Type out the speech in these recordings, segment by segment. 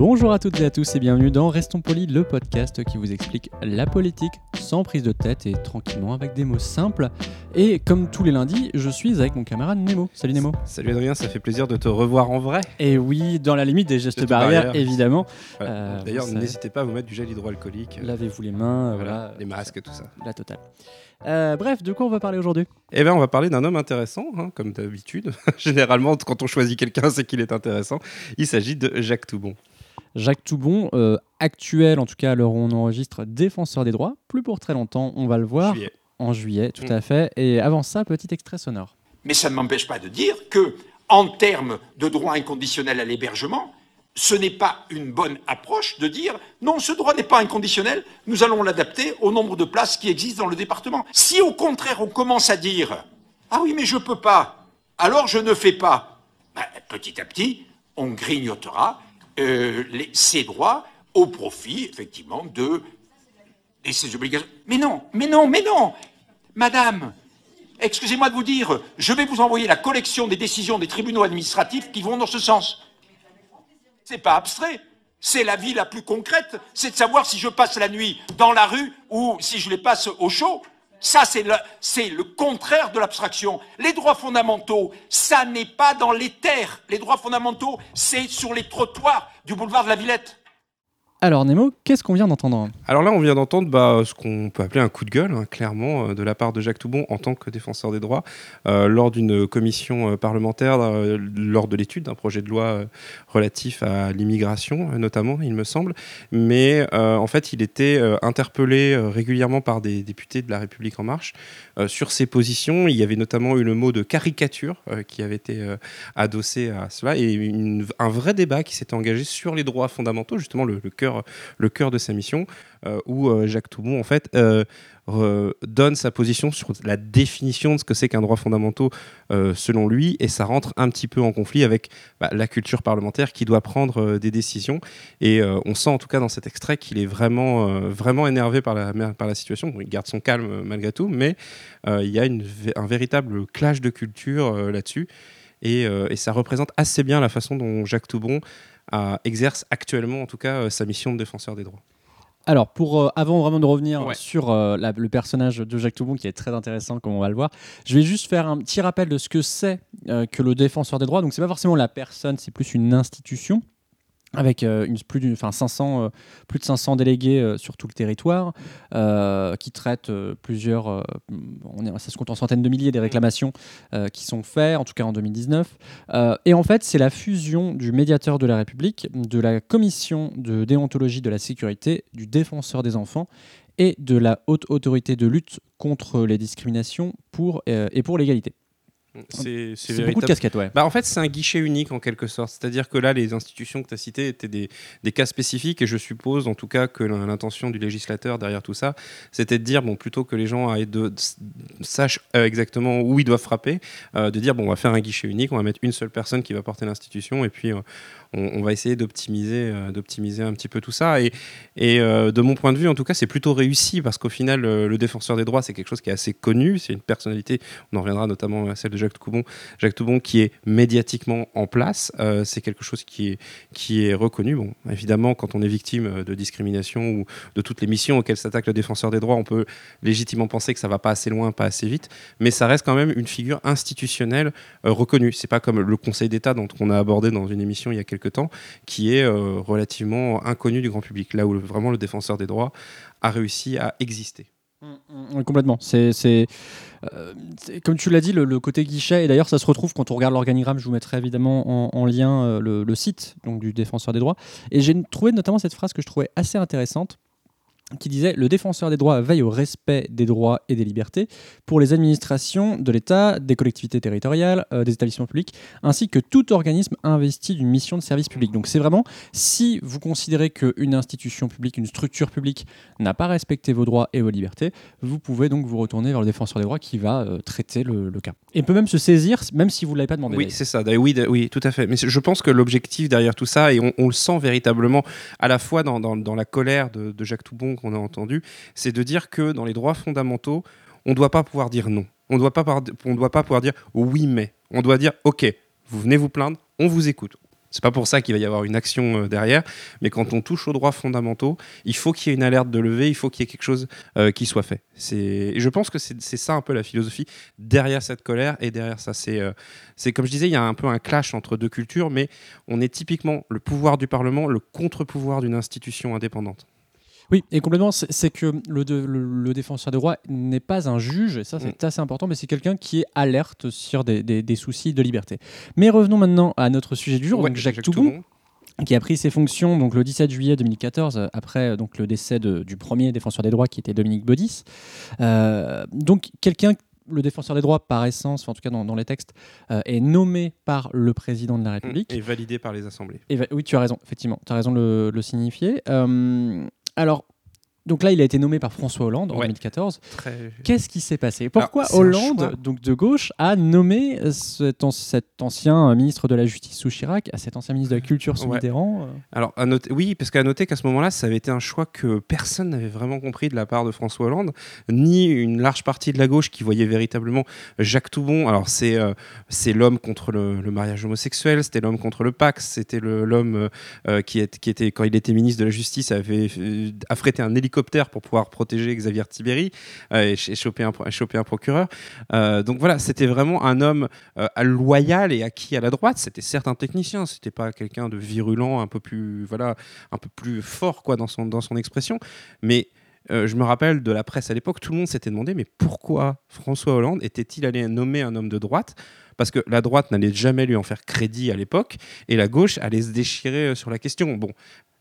Bonjour à toutes et à tous et bienvenue dans Restons Polis, le podcast qui vous explique la politique sans prise de tête et tranquillement avec des mots simples. Et comme tous les lundis, je suis avec mon camarade Nemo. Salut Nemo. Salut Adrien, ça fait plaisir de te revoir en vrai. Et oui, dans la limite des gestes barrières, évidemment. Voilà. Euh, D'ailleurs, n'hésitez pas à vous mettre du gel hydroalcoolique. euh, Lavez-vous les mains, voilà, voilà. les masques, tout ça. La totale. Euh, bref, de quoi on va parler aujourd'hui? Eh bien, on va parler d'un homme intéressant, hein, comme d'habitude. Généralement, quand on choisit quelqu'un, c'est qu'il est intéressant. Il s'agit de Jacques Toubon. Jacques Toubon, euh, actuel en tout cas à l'heure où on enregistre, défenseur des droits, plus pour très longtemps, on va le voir Juillet. en juillet, tout Mm. à fait. Et avant ça, petit extrait sonore. Mais ça ne m'empêche pas de dire que, en termes de droit inconditionnel à l'hébergement, ce n'est pas une bonne approche de dire non, ce droit n'est pas inconditionnel, nous allons l'adapter au nombre de places qui existent dans le département. Si au contraire on commence à dire ah oui, mais je peux pas, alors je ne fais pas, ben, petit à petit, on grignotera euh, les- ces droits au profit, effectivement, de et ses obligations. Mais non, mais non, mais non, madame, excusez-moi de vous dire, je vais vous envoyer la collection des décisions des tribunaux administratifs qui vont dans ce sens. C'est pas abstrait. C'est la vie la plus concrète. C'est de savoir si je passe la nuit dans la rue ou si je les passe au chaud. Ça, c'est le, contraire de l'abstraction. Les droits fondamentaux, ça n'est pas dans les terres. Les droits fondamentaux, c'est sur les trottoirs du boulevard de la Villette. Alors Nemo, qu'est-ce qu'on vient d'entendre Alors là, on vient d'entendre bah, ce qu'on peut appeler un coup de gueule, hein, clairement, euh, de la part de Jacques Toubon en tant que défenseur des droits, euh, lors d'une commission euh, parlementaire, lors de l'étude d'un projet de loi relatif à l'immigration, notamment, il me semble. Mais en fait, il était interpellé régulièrement par des députés de La République En Marche sur ses positions. Il y avait notamment eu le mot de caricature qui avait été adossé à cela et un vrai débat qui s'était engagé sur les droits fondamentaux, justement le cœur le cœur de sa mission, euh, où euh, Jacques Toubon en fait euh, donne sa position sur la définition de ce que c'est qu'un droit fondamental selon lui, et ça rentre un petit peu en conflit avec bah, la culture parlementaire qui doit prendre des décisions. Et on sent en tout cas dans cet extrait qu'il est vraiment, vraiment énervé par la, situation. Il garde son calme malgré tout, mais il y a un véritable clash de culture là-dessus. Et, euh, et ça représente assez bien la façon dont Jacques Toubon euh, exerce actuellement, en tout cas, euh, sa mission de défenseur des droits. Alors, pour, euh, avant vraiment de revenir Ouais. sur euh, la- le personnage de Jacques Toubon, qui est très intéressant, comme on va le voir, je vais juste faire un petit rappel de ce que c'est euh, que le défenseur des droits. Donc, c'est pas forcément la personne, c'est plus une institution avec euh, plus, d'une- enfin, 500, euh, de 500 délégués euh, sur tout le territoire, qui traitent plusieurs, est, ça se compte en centaines de milliers des réclamations qui sont faites, en tout cas en 2019. Euh, et en fait, c'est la fusion du médiateur de la République, de la commission de déontologie de la sécurité, du défenseur des enfants et de la haute autorité de lutte contre les discriminations pour, et pour l'égalité. C'est beaucoup de casquettes, ouais. Bah, en fait, c'est un guichet unique en quelque sorte. C'est-à-dire que là, les institutions que tu as citées étaient des, des cas spécifiques et je suppose en tout cas que l'intention du législateur derrière tout ça, c'était de dire, bon, plutôt que les gens de, de- sachent euh, exactement où ils doivent frapper, euh, de dire, bon, on va faire un guichet unique, on va mettre une seule personne qui va porter l'institution et puis euh, on, va essayer d'optimiser euh, d'optimiser un petit peu tout ça. Et, euh, de mon point de vue, en tout cas, c'est plutôt réussi parce qu'au final, euh, le défenseur des droits, c'est quelque chose qui est assez connu. C'est une personnalité, on en reviendra notamment à celle de Jacques Toubon, Jacques Toubon qui est médiatiquement en place. C'est quelque chose qui est, qui est reconnu. Bon, évidemment, quand on est victime de discrimination ou de toutes les missions auxquelles s'attaque le défenseur des droits, on peut légitimement penser que ça va pas assez loin, pas assez vite, mais ça reste quand même une figure institutionnelle euh, reconnue. C'est pas comme le Conseil d'État dont on a abordé dans une émission il y a quelques temps, qui est euh, relativement inconnu du grand public. Là où vraiment le défenseur des droits a réussi à exister. Oui, complètement. C'est, euh, comme tu l'as dit, le, côté guichet, et d'ailleurs ça se retrouve quand on regarde l'organigramme, je vous mettrai évidemment en, en lien euh, le, le site donc, du défenseur des droits. Et j'ai trouvé notamment cette phrase que je trouvais assez intéressante. Qui disait Le défenseur des droits veille au respect des droits et des libertés pour les administrations de l'État, des collectivités territoriales, euh, des établissements publics, ainsi que tout organisme investi d'une mission de service public. Donc c'est vraiment, si vous considérez qu'une institution publique, une structure publique n'a pas respecté vos droits et vos libertés, vous pouvez donc vous retourner vers le défenseur des droits qui va euh, traiter le, le cas. Et peut même se saisir, même si vous ne l'avez pas demandé. Oui, c'est ça. Oui, oui, tout à fait. Mais je pense que l'objectif derrière tout ça, et on, on le sent véritablement à la fois dans, dans- dans la colère de, de Jacques Toubon qu'on a entendu, c'est de dire que dans les droits fondamentaux, on ne doit pas pouvoir dire non. On ne doit doit pas pouvoir dire oui, mais. On doit dire ok, vous venez vous plaindre, on vous écoute. C'est pas pour ça qu'il va y avoir une action euh, derrière, mais quand on touche aux droits fondamentaux, il faut qu'il y ait une alerte de levée, il faut qu'il y ait quelque chose euh, qui soit fait. Et je pense que c'est ça un peu la philosophie derrière cette colère et derrière ça. Euh, c'est comme je disais, il y a un peu un clash entre deux cultures, mais on est typiquement le pouvoir du Parlement, le contre-pouvoir d'une institution indépendante. Oui, et complètement, c'est que le, de- le- le défenseur des droits n'est pas un juge, et ça Mm. c'est assez important, mais c'est quelqu'un qui est alerte sur des, des- des soucis de liberté. Mais revenons maintenant à notre sujet du jour, Ouais, donc Jacques, Toubon, qui a pris ses fonctions donc, le 17 juillet 2014, euh, après euh, donc, le décès de- du premier défenseur des droits qui était Dominique Baudis. Euh, donc quelqu'un le défenseur des droits, par essence, enfin, en tout cas dans, dans les textes, euh, est nommé par le président de la République. Et validé par les assemblées. Et oui, tu as raison, effectivement, tu as raison de le, le signifier. Euh, alors, donc là, il a été nommé par François Hollande en Ouais. 2014. Très... Qu'est-ce qui s'est passé? Pourquoi Hollande, donc de gauche, a nommé euh, cet, an- cet ancien euh, ministre de la Justice sous Chirac à cet ancien ministre de la Culture sous Ouais. Mitterrand euh? Alors, à noter, oui, parce qu'à noter qu'à ce moment-là, ça avait été un choix que personne n'avait vraiment compris de la part de François Hollande, ni une large partie de la gauche qui voyait véritablement Jacques Toubon. Alors, c'est euh, c'est l'homme contre le, le mariage homosexuel, c'était l'homme contre le Pax, c'était l'homme euh, euh, qui, est- qui était, quand il était ministre de la Justice, avait euh, affrété un hélicoptère pour pouvoir protéger Xavier Tibéri euh, et, ch- et choper, un, choper un procureur. Euh, donc voilà, c'était vraiment un homme euh, loyal et acquis à la droite. C'était certes un technicien, c'était pas quelqu'un de virulent, un peu plus voilà, un peu plus fort quoi dans son dans son expression. Mais euh, je me rappelle de la presse à l'époque, tout le monde s'était demandé mais pourquoi François Hollande était-il allé nommer un homme de droite? Parce que la droite n'allait jamais lui en faire crédit à l'époque et la gauche allait se déchirer euh, sur la question. Bon,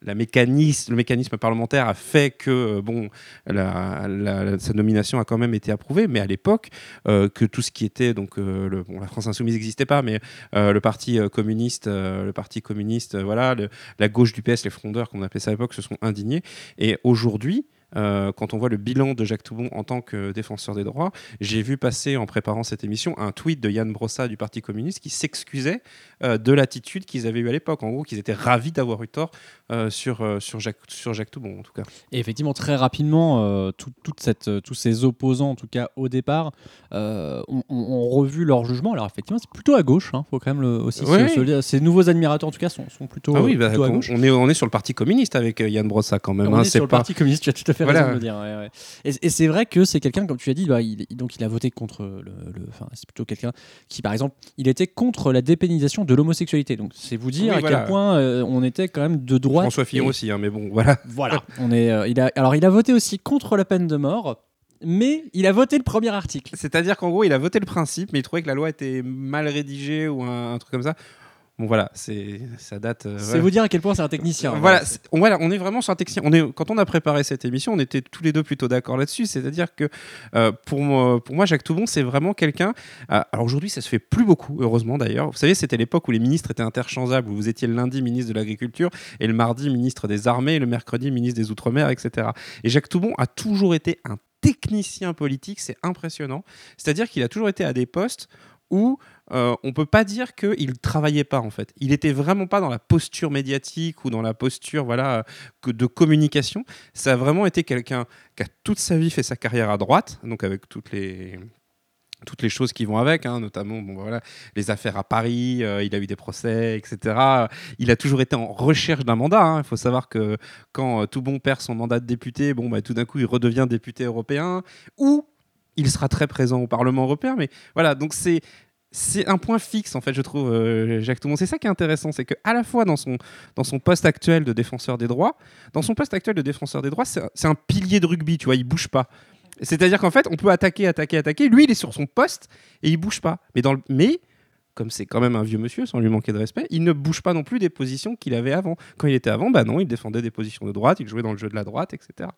le mécanisme parlementaire a fait que euh, bon, sa nomination a quand même été approuvée, mais à l'époque, que tout ce qui était donc la France insoumise n'existait pas, mais le parti communiste, le parti communiste, voilà, la gauche du PS, les frondeurs, comme on appelait ça à l'époque, se sont indignés. Et aujourd'hui. Euh, quand on voit le bilan de Jacques Toubon en tant que défenseur des droits, j'ai vu passer en préparant cette émission un tweet de Yann Brossa du Parti communiste qui s'excusait euh, de l'attitude qu'ils avaient eue à l'époque. En gros, qu'ils étaient ravis d'avoir eu tort euh, sur, sur, Jacques, sur Jacques Toubon, en tout cas. Et effectivement, très rapidement, tout- toute cette, tous ces opposants, en tout cas au départ, ont, revu leur jugement. Alors effectivement, c'est plutôt à gauche. Il faut quand même le, aussi se- Ouais. Ces nouveaux admirateurs, en tout cas, sont, sont plutôt, Ah oui, bah, plutôt à on, gauche. on est, on est sur le Parti communiste avec Yann Brossa quand même. On hein, est sur le Parti communiste, tu as tout à fait Voilà. raison de le dire. ouais, ouais. Et, et c'est vrai que c'est quelqu'un, comme tu as dit, bah, il, donc il a voté contre le. le- Enfin, c'est plutôt quelqu'un qui, par exemple, il était contre la dépénalisation de l'homosexualité. Donc c'est vous dire Oui, à voilà. quel point euh, on était quand même de droite. François Fillon et- aussi, hein, mais bon, voilà. Voilà. On est, euh, il a, alors il a voté aussi contre la peine de mort, mais il a voté le premier article. C'est-à-dire qu'en gros, il a voté le principe, mais il trouvait que la loi était mal rédigée ou un, un truc comme ça. Bon, voilà, c'est ça date. euh, C'est ouais. vous dire à quel point c'est un technicien. Voilà, on, voilà, on est vraiment sur un technicien. On est, quand on a préparé cette émission, on était tous les deux plutôt d'accord là-dessus. C'est-à-dire que euh, pour, moi, pour moi, Jacques Toubon, c'est vraiment quelqu'un. euh, alors aujourd'hui, ça se fait plus beaucoup, heureusement d'ailleurs. Vous savez, c'était l'époque où les ministres étaient interchangeables, où vous étiez le lundi ministre de l'Agriculture et le mardi ministre des Armées, et le mercredi ministre des Outre-mer, etc. Et Jacques Toubon a toujours été un technicien politique, c'est impressionnant. C'est-à-dire qu'il a toujours été à des postes où euh, on peut pas dire qu'il travaillait pas en fait. Il était vraiment pas dans la posture médiatique ou dans la posture voilà de communication. Ça a vraiment été quelqu'un qui a toute sa vie fait sa carrière à droite, donc avec toutes les toutes les choses qui vont avec, hein, notamment bon, voilà, les affaires à Paris, euh, il a eu des procès, etc. Il a toujours été en recherche d'un mandat. hein. Il faut savoir que quand euh, Toubon perd son mandat de député, bon, bah, tout d'un coup, il redevient député européen, ou il sera très présent au Parlement européen. Mais voilà, donc c'est c'est un point fixe en fait, je trouve, euh, Jacques Toubon. C'est ça qui est intéressant, c'est que à la fois dans son dans son poste actuel de défenseur des droits, dans son poste actuel de défenseur des droits, c'est c'est un pilier de rugby, tu vois, il bouge pas. C'est-à-dire qu'en fait, on peut attaquer, attaquer, attaquer. Lui, il est sur son poste et il bouge pas. Mais dans le mais comme c'est quand même un vieux monsieur, sans lui manquer de respect, il ne bouge pas non plus des positions qu'il avait avant. Quand il était avant, bah non, il défendait des positions de droite, il jouait dans le jeu de la droite, etc.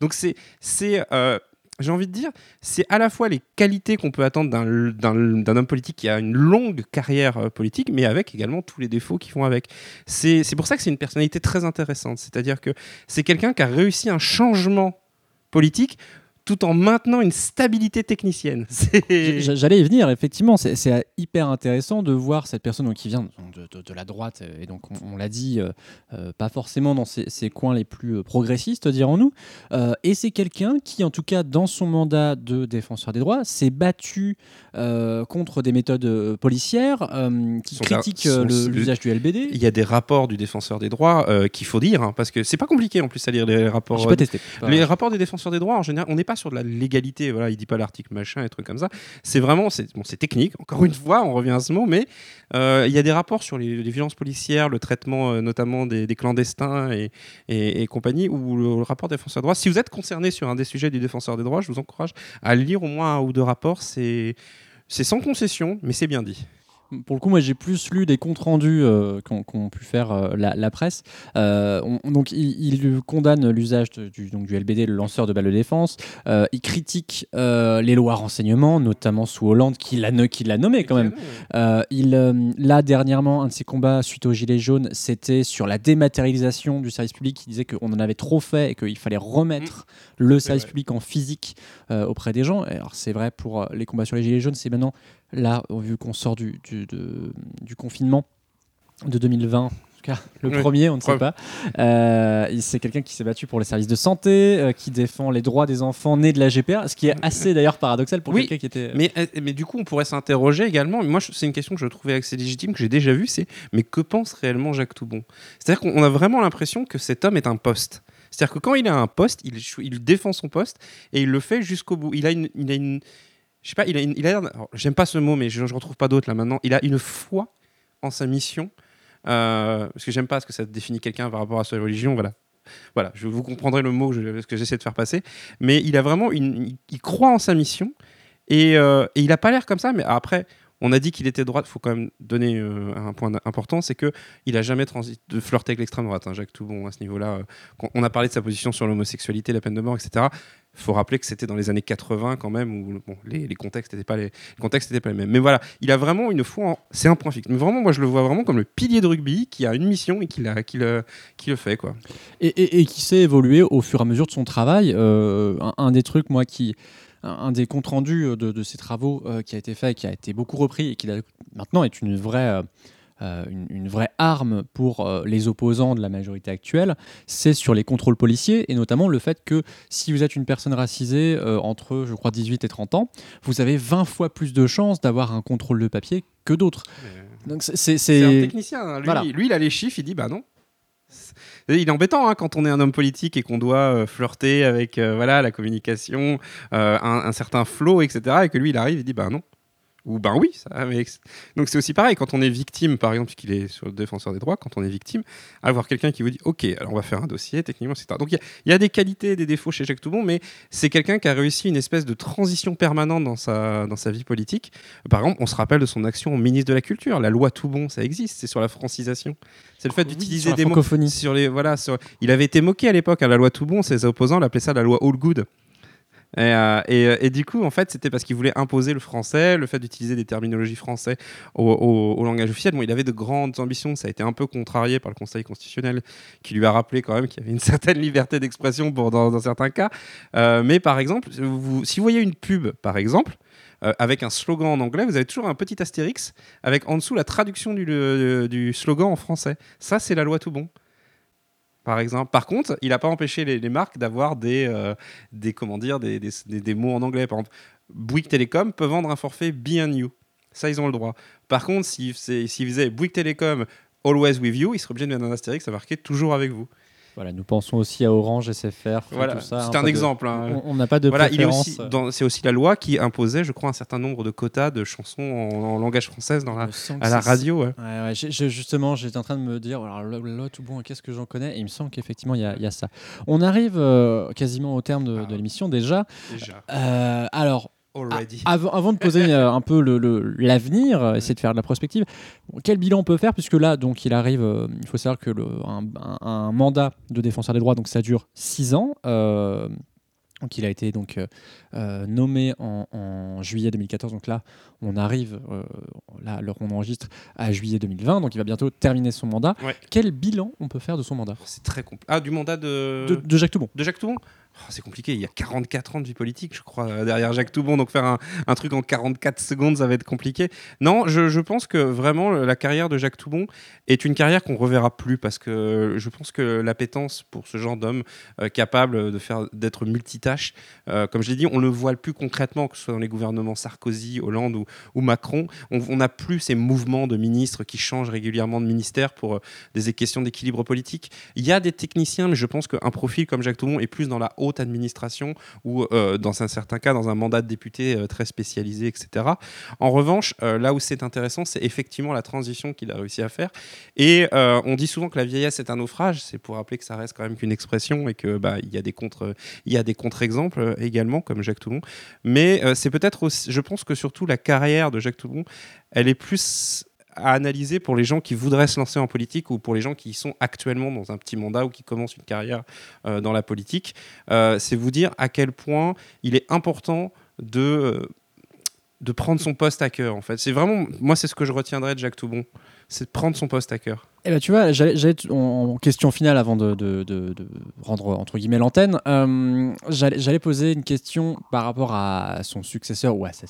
Donc c'est, c'est, euh, j'ai envie de dire, c'est à la fois les qualités qu'on peut attendre d'un, homme politique qui a une longue carrière euh, politique, mais avec également tous les défauts qui vont avec. C'est pour ça que c'est une personnalité très intéressante. C'est-à-dire que c'est quelqu'un qui a réussi un changement politique tout en maintenant une stabilité technicienne. J'allais y venir, effectivement, c'est- hyper intéressant de voir cette personne qui vient de, la droite, euh, et donc on, l'a dit, euh, euh, pas forcément dans ces coins les plus progressistes, dirons-nous, et c'est quelqu'un qui, en tout cas, dans son mandat de défenseur des droits, s'est battu euh, contre des méthodes euh, policières, euh, qui critiquent l'usage du LBD. Il y a des rapports du défenseur des droits qu'il faut dire, hein, parce que c'est pas compliqué en plus à lire les rapports. Pas testé. Pas- Les rapports des défenseurs des droits, en général, on n'est pas sur de la légalité. Voilà, il dit pas l'article machin et trucs comme ça. C'est vraiment, c'est bon, technique. Encore une fois, on revient à ce mot, mais il y a des rapports sur les, les violences policières, le traitement notamment des, des clandestins et, et, et compagnie, ou le, le rapport des défenseurs des droits. Si vous êtes concerné sur un des sujets du défenseur des droits, je vous encourage à lire au moins un ou deux rapports. C'est c'est sans concession, mais c'est bien dit. Pour le coup, moi, j'ai plus lu des comptes rendus euh, qu'ont pu faire euh, la, la presse. Euh, on- donc, il, il condamne l'usage du, donc, du LBD, le lanceur de balles de défense. Euh, il critique les lois renseignement, notamment sous Hollande, qui l'a nommé quand même. Il, là, dernièrement, un de ses combats suite aux Gilets jaunes, c'était sur la dématérialisation du service public. Il disait qu'on en avait trop fait et qu'il fallait remettre le service public en physique auprès des gens. Et Alors, c'est vrai pour les combats sur les Gilets jaunes, c'est maintenant, là, vu qu'on sort du, du, de- du confinement de 2020. en tout cas, Le Oui. premier, on ne sait pas. Euh, c'est quelqu'un qui s'est battu pour les services de santé, euh, qui défend les droits des enfants nés de la GPA, ce qui est assez d'ailleurs paradoxal pour Oui, quelqu'un qui était. Mais, euh, mais du coup, on pourrait s'interroger également. Moi, c'est une question que je trouvais assez légitime, que j'ai déjà vue. C'est mais que pense réellement Jacques Toubon? C'est-à-dire qu'on a vraiment l'impression que cet homme est un poste. C'est-à-dire que quand il a un poste, il, il défend son poste et il le fait jusqu'au bout. Il a une, il a une, je sais pas, il a une, j'aime pas ce mot, mais je, je retrouve pas d'autre là maintenant. Il a une foi en sa mission. euh, parce que j'aime pas ce que ça définit quelqu'un par rapport à sa religion. Voilà. Voilà, vous comprendrez le mot que, j'essaie de faire passer. Mais il a vraiment une, il, croit en sa mission et, euh, et il a pas l'air comme ça. Mais après, on a dit qu'il était droite. Il faut quand même donner euh, un point important, c'est que il jamais de flirter avec l'extrême droite. hein, Jacques Toubon à ce niveau-là. euh, on a parlé de sa position sur l'homosexualité, la peine de mort, etc. Il faut rappeler que c'était dans les années 80 quand même où les, contextes n'étaient pas les, mêmes. Mais voilà, il a vraiment une foi. C'est un point fixe. Mais vraiment, moi, je le vois vraiment comme le pilier de rugby qui a une mission et qui, le, le fait quoi. et, qui s'est évolué au fur et à mesure de son travail. Euh, un des trucs, moi, qui. Un, un des comptes rendus de, de ses travaux euh, qui a été fait, qui a été beaucoup repris et qui maintenant est une vraie. euh, euh, une, une vraie arme pour euh, les opposants de la majorité actuelle, c'est sur les contrôles policiers et notamment le fait que si vous êtes une personne racisée euh, entre, je crois, 18 et 30 ans, vous avez 20 fois plus de chances d'avoir un contrôle de papier que d'autres. Donc c'est- un technicien. hein. Lui, Voilà. lui, il a les chiffres, il dit bah non. Il est embêtant hein, quand on est un homme politique et qu'on doit euh, flirter avec euh, voilà, la communication, euh, un, un certain flow, etc. Et que lui, il arrive, il dit bah non. Ou ben oui. Ça, mais... Donc c'est aussi pareil quand on est victime, par exemple, puisqu'il est sur le défenseur des droits, quand on est victime, avoir quelqu'un qui vous dit ok, alors on va faire un dossier, techniquement, etc. Donc il y a- il y, a des qualités et des défauts chez Jacques Toubon, mais c'est quelqu'un qui a réussi une espèce de transition permanente dans sa, dans sa vie politique. Par exemple, on se rappelle de son action au ministre de la Culture. La loi Toubon, ça existe, c'est sur la francisation. C'est le fait Oui, d'utiliser des mots sur les voilà. Sur... Il avait été moqué à l'époque à la loi Toubon. Ses opposants l'appelaient ça la loi All Good. Et, euh, euh, et du coup, en fait, c'était parce qu'il voulait imposer le français, le fait d'utiliser des terminologies français au, langage officiel. Bon, il avait de grandes ambitions. Ça a été un peu contrarié par le Conseil constitutionnel, qui lui a rappelé quand même qu'il y avait une certaine liberté d'expression dans, certains cas. Euh, mais par exemple, si vous voyez une pub, par exemple, avec un slogan en anglais, vous avez toujours un petit astérix avec en dessous la traduction du slogan en français. Ça, c'est la loi tout bon. Par exemple. Par contre, il n'a pas empêché les, marques d'avoir des, euh, des, comment dire, des, des- des- mots en anglais. Par exemple, Bouygues Telecom peut vendre un forfait Be You. Ça, ils ont le droit. Par contre, s'ils si, s'ils faisaient Bouygues Telecom Always with you, ils seraient obligés de mettre un astérix à marquer toujours avec vous. Voilà, nous pensons aussi à Orange, SFR, Voilà, tout ça. c'est hein, un de- exemple, hein. On n'a pas de Voilà, c'est aussi la loi qui imposait, je crois, un certain nombre de quotas de chansons en, en langage français dans la, à la radio. ouais. Ouais, ouais, j'ai- j'ai- justement, j'étais en train de me dire, alors là, tout bon, qu'est-ce que j'en connais? Et il me semble qu'effectivement, il y, a- il y a ça. On arrive euh, quasiment au terme de, Ah. de l'émission déjà. Déjà. Euh, alors, Already. Avant, avant de poser euh, un peu le- le- l'avenir, euh, essayer de faire de la prospective, quel bilan on peut faire Puisque là, donc, il arrive, euh, il faut savoir que le, un, un- un mandat de défenseur des droits, donc ça dure six ans. euh, donc il a été donc nommé en, en juillet 2014. Donc là, on arrive, là, alors on enregistre à juillet 2020. Donc il va bientôt terminer son mandat. Ouais. Quel bilan on peut faire de son mandat? C'est très compliqué. Ah, du mandat de... de, de Jacques Toubon de Jacques Toubon? Oh, C'est compliqué, il y a 44 ans de vie politique, je crois, euh, derrière Jacques Toubon. Donc faire un, truc en 44 secondes, ça va être compliqué. Non, je, pense que vraiment, la carrière de Jacques Toubon est une carrière qu'on reverra plus parce que je pense que l'appétence pour ce genre d'homme euh, capable de faire d'être multitâche, euh, comme je l'ai dit, on le voit plus concrètement, que ce soit dans les gouvernements Sarkozy, Hollande ou, Macron. On n'a plus ces mouvements de ministres qui changent régulièrement de ministère pour des questions d'équilibre politique. Il y a des techniciens, mais je pense qu'un profil comme Jacques Toubon est plus dans la haute administration ou euh, dans un certain cas dans un mandat de député euh, très spécialisé, etc. En revanche, euh, là où c'est intéressant, c'est effectivement la transition qu'il a réussi à faire. Et on dit souvent que la vieillesse est un naufrage. C'est pour rappeler que ça reste quand même qu'une expression et que bah, il y a des contre, il y a des contre-exemples également comme Jacques Toubon. Mais c'est peut-être aussi, je pense que surtout la carrière de Jacques Toubon, elle est plus à analyser pour les gens qui voudraient se lancer en politique ou pour les gens qui sont actuellement dans un petit mandat ou qui commencent une carrière euh, dans la politique. Euh, c'est vous dire à quel point il est important de, euh, de prendre son poste à cœur. En fait, c'est vraiment moi, c'est ce que je retiendrai de Jacques Toubon, c'est de prendre son poste à cœur. Eh ben, tu vois, j'allais en, question finale avant de, de- rendre entre guillemets l'antenne. j'allais poser une question par rapport à son successeur ou à sa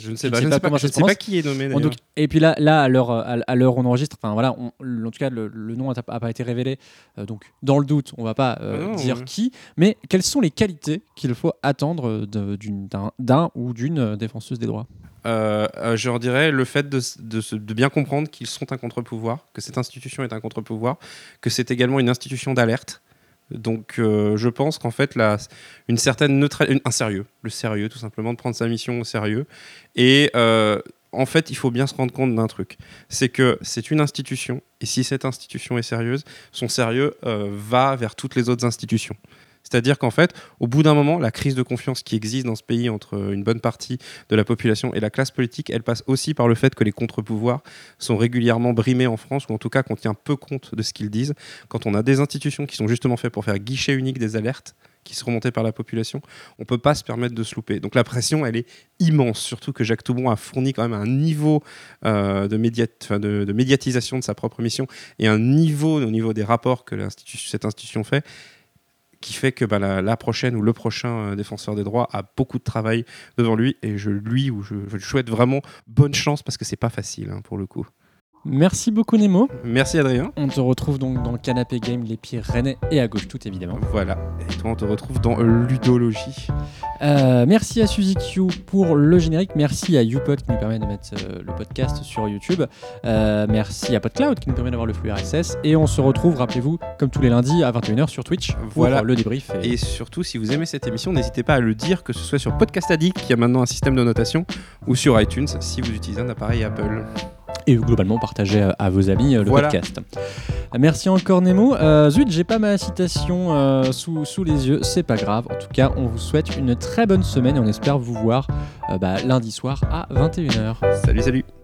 Je ne sais pas, je ne sais pas, je ne sais qui est nommé. Donc- et puis là, là à l'heure à à l'heure où on enregistre, enfin voilà, on- en tout cas le, le nom n'a pas été révélé. euh, donc dans le doute, on va pas euh, Ah dire ouais. qui. Mais quelles sont les qualités qu'il faut attendre d'un ou d'une euh, défenseuse des droits? Euh, euh, je leur dirais le fait de, s- de se- de bien comprendre qu'ils sont un contre-pouvoir, que cette institution est un contre-pouvoir, que c'est également une institution d'alerte. Donc euh, je pense qu'en fait, la, une certaine neutralité, un sérieux, le sérieux tout simplement, de prendre sa mission au sérieux. Et euh, en fait, il faut bien se rendre compte d'un truc, c'est que c'est une institution, et si cette institution est sérieuse, son sérieux euh, va vers toutes les autres institutions. C'est-à-dire qu'en fait, au bout d'un moment, la crise de confiance qui existe dans ce pays entre une bonne partie de la population et la classe politique, elle passe aussi par le fait que les contre-pouvoirs sont régulièrement brimés en France, ou en tout cas qu'on tient peu compte de ce qu'ils disent. Quand on a des institutions qui sont justement faites pour faire guichet unique des alertes, qui sont remontées par la population, on ne peut pas se permettre de se louper. Donc la pression, elle est immense, surtout que Jacques Toubon a fourni quand même un niveau euh, de, médiat- de- médiatisation de sa propre mission et un niveau au niveau des rapports que cette institution fait qui fait que bah, la, prochaine ou le prochain euh, défenseur des droits a beaucoup de travail devant lui et je lui ou je, souhaite vraiment bonne chance parce que c'est pas facile hein, pour le coup. Merci beaucoup Nemo. Merci Adrien. On te retrouve donc dans le canapé game les pieds rennais et à gauche tout évidemment. Voilà. Et toi on te retrouve dans Ludologie. Euh, merci à Suzy Q pour le générique. Merci à YouPod qui nous permet de mettre euh, le podcast sur YouTube. Euh, merci à PodCloud qui nous permet d'avoir le flux RSS. Et on se retrouve, rappelez-vous, comme tous les lundis à 21h sur Twitch pour Voilà. le débrief. Et, Et surtout, si vous aimez cette émission, n'hésitez pas à le dire, que ce soit sur Podcast Addict, qui a maintenant un système de notation, ou sur iTunes, si vous utilisez un appareil Apple. Et globalement, partagez à, vos amis euh, le Voilà. podcast. Merci encore Nemo. Euh, zut, j'ai pas ma citation euh, sous, sous les yeux. C'est pas grave. En tout cas, on vous souhaite une très bonne semaine et on espère vous voir euh, bah, lundi soir à 21h. Salut, salut.